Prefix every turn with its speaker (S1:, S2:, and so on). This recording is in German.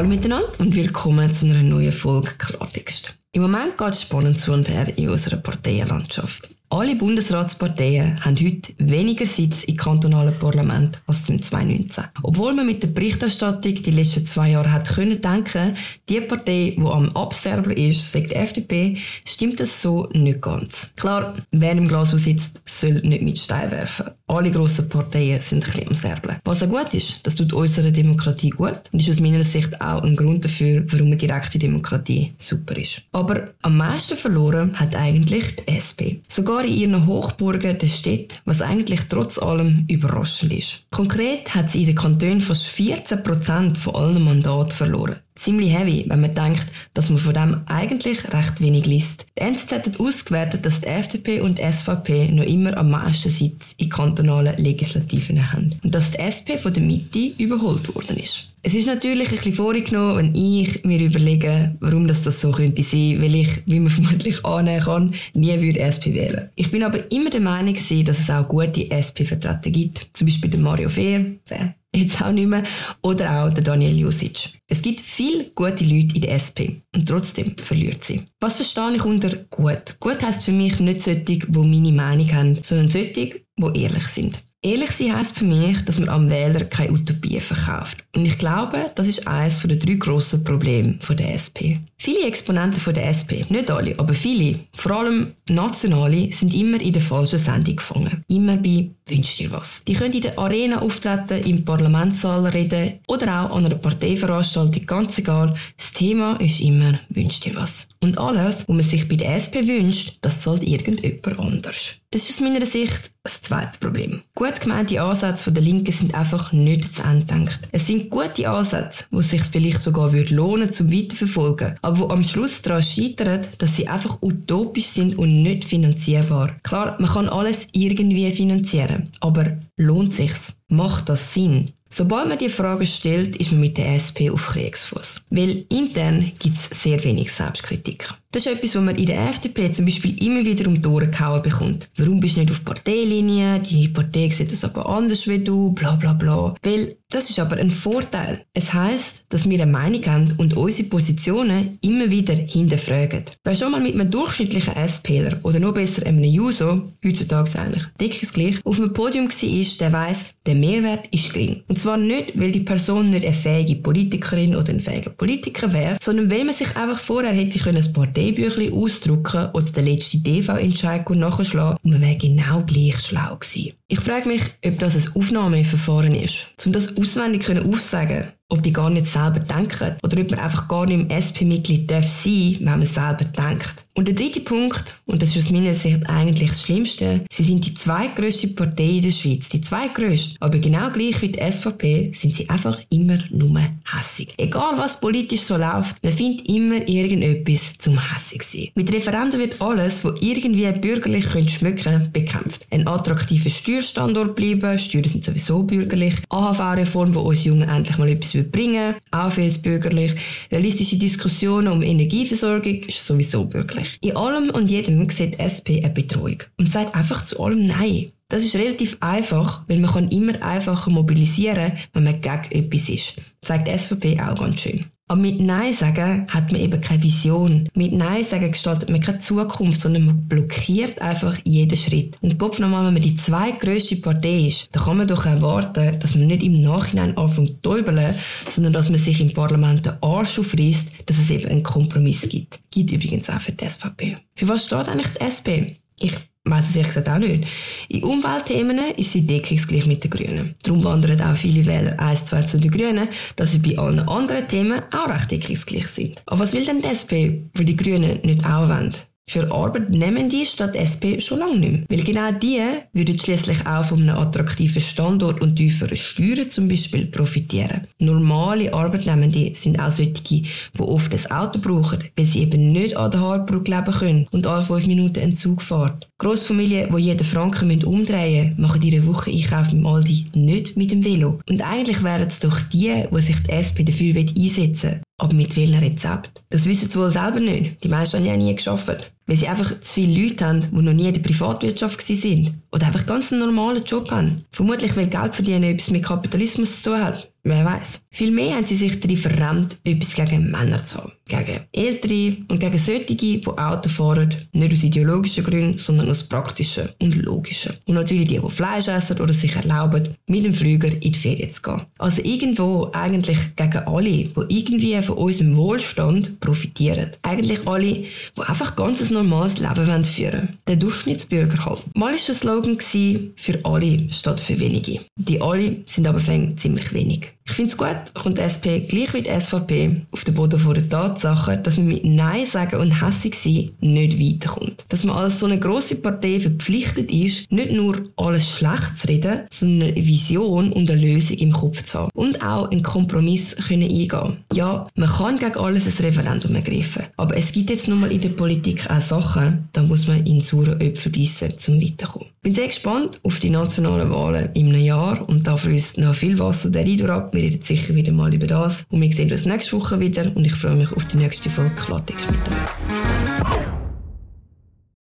S1: Hallo miteinander und willkommen zu einer neuen Folge Klartext. Im Moment geht es spannend zu und her in unserer Parteienlandschaft. Alle Bundesratsparteien haben heute weniger Sitz im kantonalen Parlament als im 2019. Obwohl man mit der Berichterstattung die letzten zwei Jahre hat können denken, die Partei, die am Absterben ist, sagt die FDP, stimmt das so nicht ganz. Klar, wer im Glashaus sitzt, soll nicht mit Stein werfen. Alle grossen Parteien sind ein bisschen am Serblen. Was auch gut ist, das tut unserer Demokratie gut und ist aus meiner Sicht auch ein Grund dafür, warum eine direkte Demokratie super ist. Aber am meisten verloren hat eigentlich die SP. Sogar in ihren Hochburgen der Städte, was eigentlich trotz allem überraschend ist. Konkret hat sie in den Kantonen fast 14 Prozent von allen Mandaten verloren. Ziemlich heavy, wenn man denkt, dass man von dem eigentlich recht wenig liest. Die NZZ hat ausgewertet, dass die FDP und die SVP noch immer am meisten Sitz in kantonalen Legislativen haben und dass die SP von der Mitte überholt worden ist. Es ist natürlich ein bisschen vorgenommen, wenn ich mir überlege, warum das, so könnte sein, weil ich, wie man vermutlich annehmen kann, nie würde SP wählen. Ich bin aber immer der Meinung dass es auch gute SP-Vertreter gibt. Zum Beispiel den Mario Fehr, jetzt auch nicht mehr, oder auch der Daniel Jusic. Es gibt viele gute Leute in der SP und trotzdem verliert sie. Was verstehe ich unter gut? Gut heisst für mich nicht solche, die meine Meinung haben, sondern solche, die ehrlich sind. Ehrlich sein heisst für mich, dass man am Wähler keine Utopie verkauft. Und ich glaube, das ist eines der drei grossen Probleme der SP. Viele Exponenten der SP, nicht alle, aber viele, vor allem nationale, sind immer in der falschen Sendung gefangen. Immer bei «Wünsch dir was». Die können in der Arena auftreten, im Parlamentssaal reden oder auch an einer Parteiveranstaltung, ganz egal. Das Thema ist immer «Wünsch dir was». Und alles, was man sich bei der SP wünscht, das zahlt irgendjemand anders. Das ist aus meiner Sicht das zweite Problem. Gut gemeinte Ansätze der Linken sind einfach nicht zu Ende gedacht. Es sind gute Ansätze, die sich vielleicht sogar lohnen würde zum Weiterverfolgen, aber wo am Schluss daran scheitern, dass sie einfach utopisch sind und nicht finanzierbar. Klar, man kann alles irgendwie finanzieren, aber lohnt sich's? Macht das Sinn? Sobald man die Frage stellt, ist man mit der SP auf Kriegsfuß. Weil intern gibt es sehr wenig Selbstkritik. Das ist etwas, was man in der FDP zum Beispiel immer wieder um die Ohren gehauen bekommt. Warum bist du nicht auf Parteilinie? Die Partei sieht das aber anders wie du, bla bla bla. Weil das ist aber ein Vorteil. Es heißt, dass wir eine Meinung haben und unsere Positionen immer wieder hinterfragen. Wer schon mal mit einem durchschnittlichen SPler oder noch besser einem User, heutzutage eigentlich deckungsgleich, auf einem Podium war, der weiss, der Mehrwert ist gering. Und zwar nicht, weil die Person nicht eine fähige Politikerin oder ein fähiger Politiker wäre, sondern weil man sich einfach vorher hätte können ein Partei Parteibüchlein ausdrucken oder den letzten DV-Entscheid nachschlagen und man wäre genau gleich schlau gewesen. Ich frage mich, ob das ein Aufnahmeverfahren ist, um das auswendig aufsagen ob die gar nicht selber denken oder ob man einfach gar nicht im SP-Mitglied sein darf wenn man selber denkt. Und der dritte Punkt, und das ist aus meiner Sicht eigentlich das Schlimmste, sie sind die zweitgrößte Partei in der Schweiz. Die zweitgrößte. Aber genau gleich wie die SVP sind sie einfach immer nur hässig. Egal was politisch so läuft, man findet immer irgendetwas zum hässig sein. Mit Referenden wird alles, was irgendwie bürgerlich schmücken könnte, bekämpft. Ein attraktiver Steuerstandort bleiben, Steuern sind sowieso bürgerlich, AHV-Reform, wo uns Jungen endlich mal etwas bringen auch für bürgerlich. Realistische Diskussionen um Energieversorgung ist sowieso bürgerlich. In allem und jedem sieht SP eine Betreuung und sagt einfach zu allem Nein. Das ist relativ einfach, weil man kann immer einfacher mobilisieren, wenn man gegen etwas ist. Das zeigt SVP auch ganz schön. Aber mit Nein sagen hat man eben keine Vision. Mit Nein sagen gestaltet man keine Zukunft, sondern man blockiert einfach jeden Schritt. Und Kopf nochmal, wenn man die zweitgrößte Partei ist, dann kann man doch erwarten, dass man nicht im Nachhinein anfängt zu täubeln, sondern dass man sich im Parlament den Arsch aufreißt, dass es eben einen Kompromiss gibt. Gibt übrigens auch für die SVP. Für was steht eigentlich die SP? Ich weiss es ehrlich gesagt auch nicht. In Umweltthemen ist sie deckungsgleich mit den Grünen. Darum wandern auch viele Wähler 1, 2 zu den Grünen, dass sie bei allen anderen Themen auch recht deckungsgleich sind. Aber was will denn die SP, weil die Grünen nicht auch wollen? Für Arbeitnehmende statt SP schon lange nicht mehr. Weil genau die würden schließlich auch von einem attraktiven Standort und tieferen Steuern zum Beispiel profitieren. Normale Arbeitnehmende sind auch solche, die oft ein Auto brauchen, weil sie eben nicht an der Haarbrücke leben können und alle fünf Minuten einen Zug fahren. Grossfamilien, die jeden Franken umdrehen müssen, machen ihre Woche Einkauf im Aldi nicht mit dem Velo. Und eigentlich wären es doch die, die sich die SP dafür einsetzen. Aber mit welchem Rezept? Das wissen sie wohl selber nicht. Die meisten haben ja nie geschafft. Weil sie einfach zu viele Leute haben, die noch nie in der Privatwirtschaft sind. Oder einfach ganz einen normalen Job haben. Vermutlich, weil Geld verdienen etwas mit Kapitalismus zu tun hat. Wer weiß. Vielmehr haben sie sich darin verrennt, etwas gegen Männer zu haben. Gegen Ältere und gegen solche, die Auto fahren, nicht aus ideologischen Gründen, sondern aus praktischen und logischen. Und natürlich die, die Fleisch essen oder sich erlauben, mit dem Flüger in die Ferien zu gehen. Also irgendwo eigentlich gegen alle, die irgendwie von unserem Wohlstand profitieren. Eigentlich alle, die einfach ganz ein normales Leben führen wollen. Der Durchschnittsbürger halt. Mal war der Slogan für alle statt für wenige. Die alle sind aber ziemlich wenig. Ich finde es gut, kommt die SP gleich wie die SVP auf den Boden vor der Tatsache, dass man mit Nein sagen und hässig sein nicht weiterkommt. Dass man als so eine grosse Partei verpflichtet ist, nicht nur alles schlecht zu reden, sondern eine Vision und eine Lösung im Kopf zu haben. Und auch einen Kompromiss können eingehen. Ja, man kann gegen alles ein Referendum ergreifen. Aber es gibt jetzt nun mal in der Politik auch Sachen, da muss man in saure Äpfel beißen, um weiterzukommen. Bin sehr gespannt auf die nationalen Wahlen im Jahr und da fließt noch viel Wasser der Rieder ab. Wir reden sicher wieder mal über das. Und wir sehen uns nächste Woche wieder und ich freue mich auf die nächste Folge Klartext mit euch. Bis dann.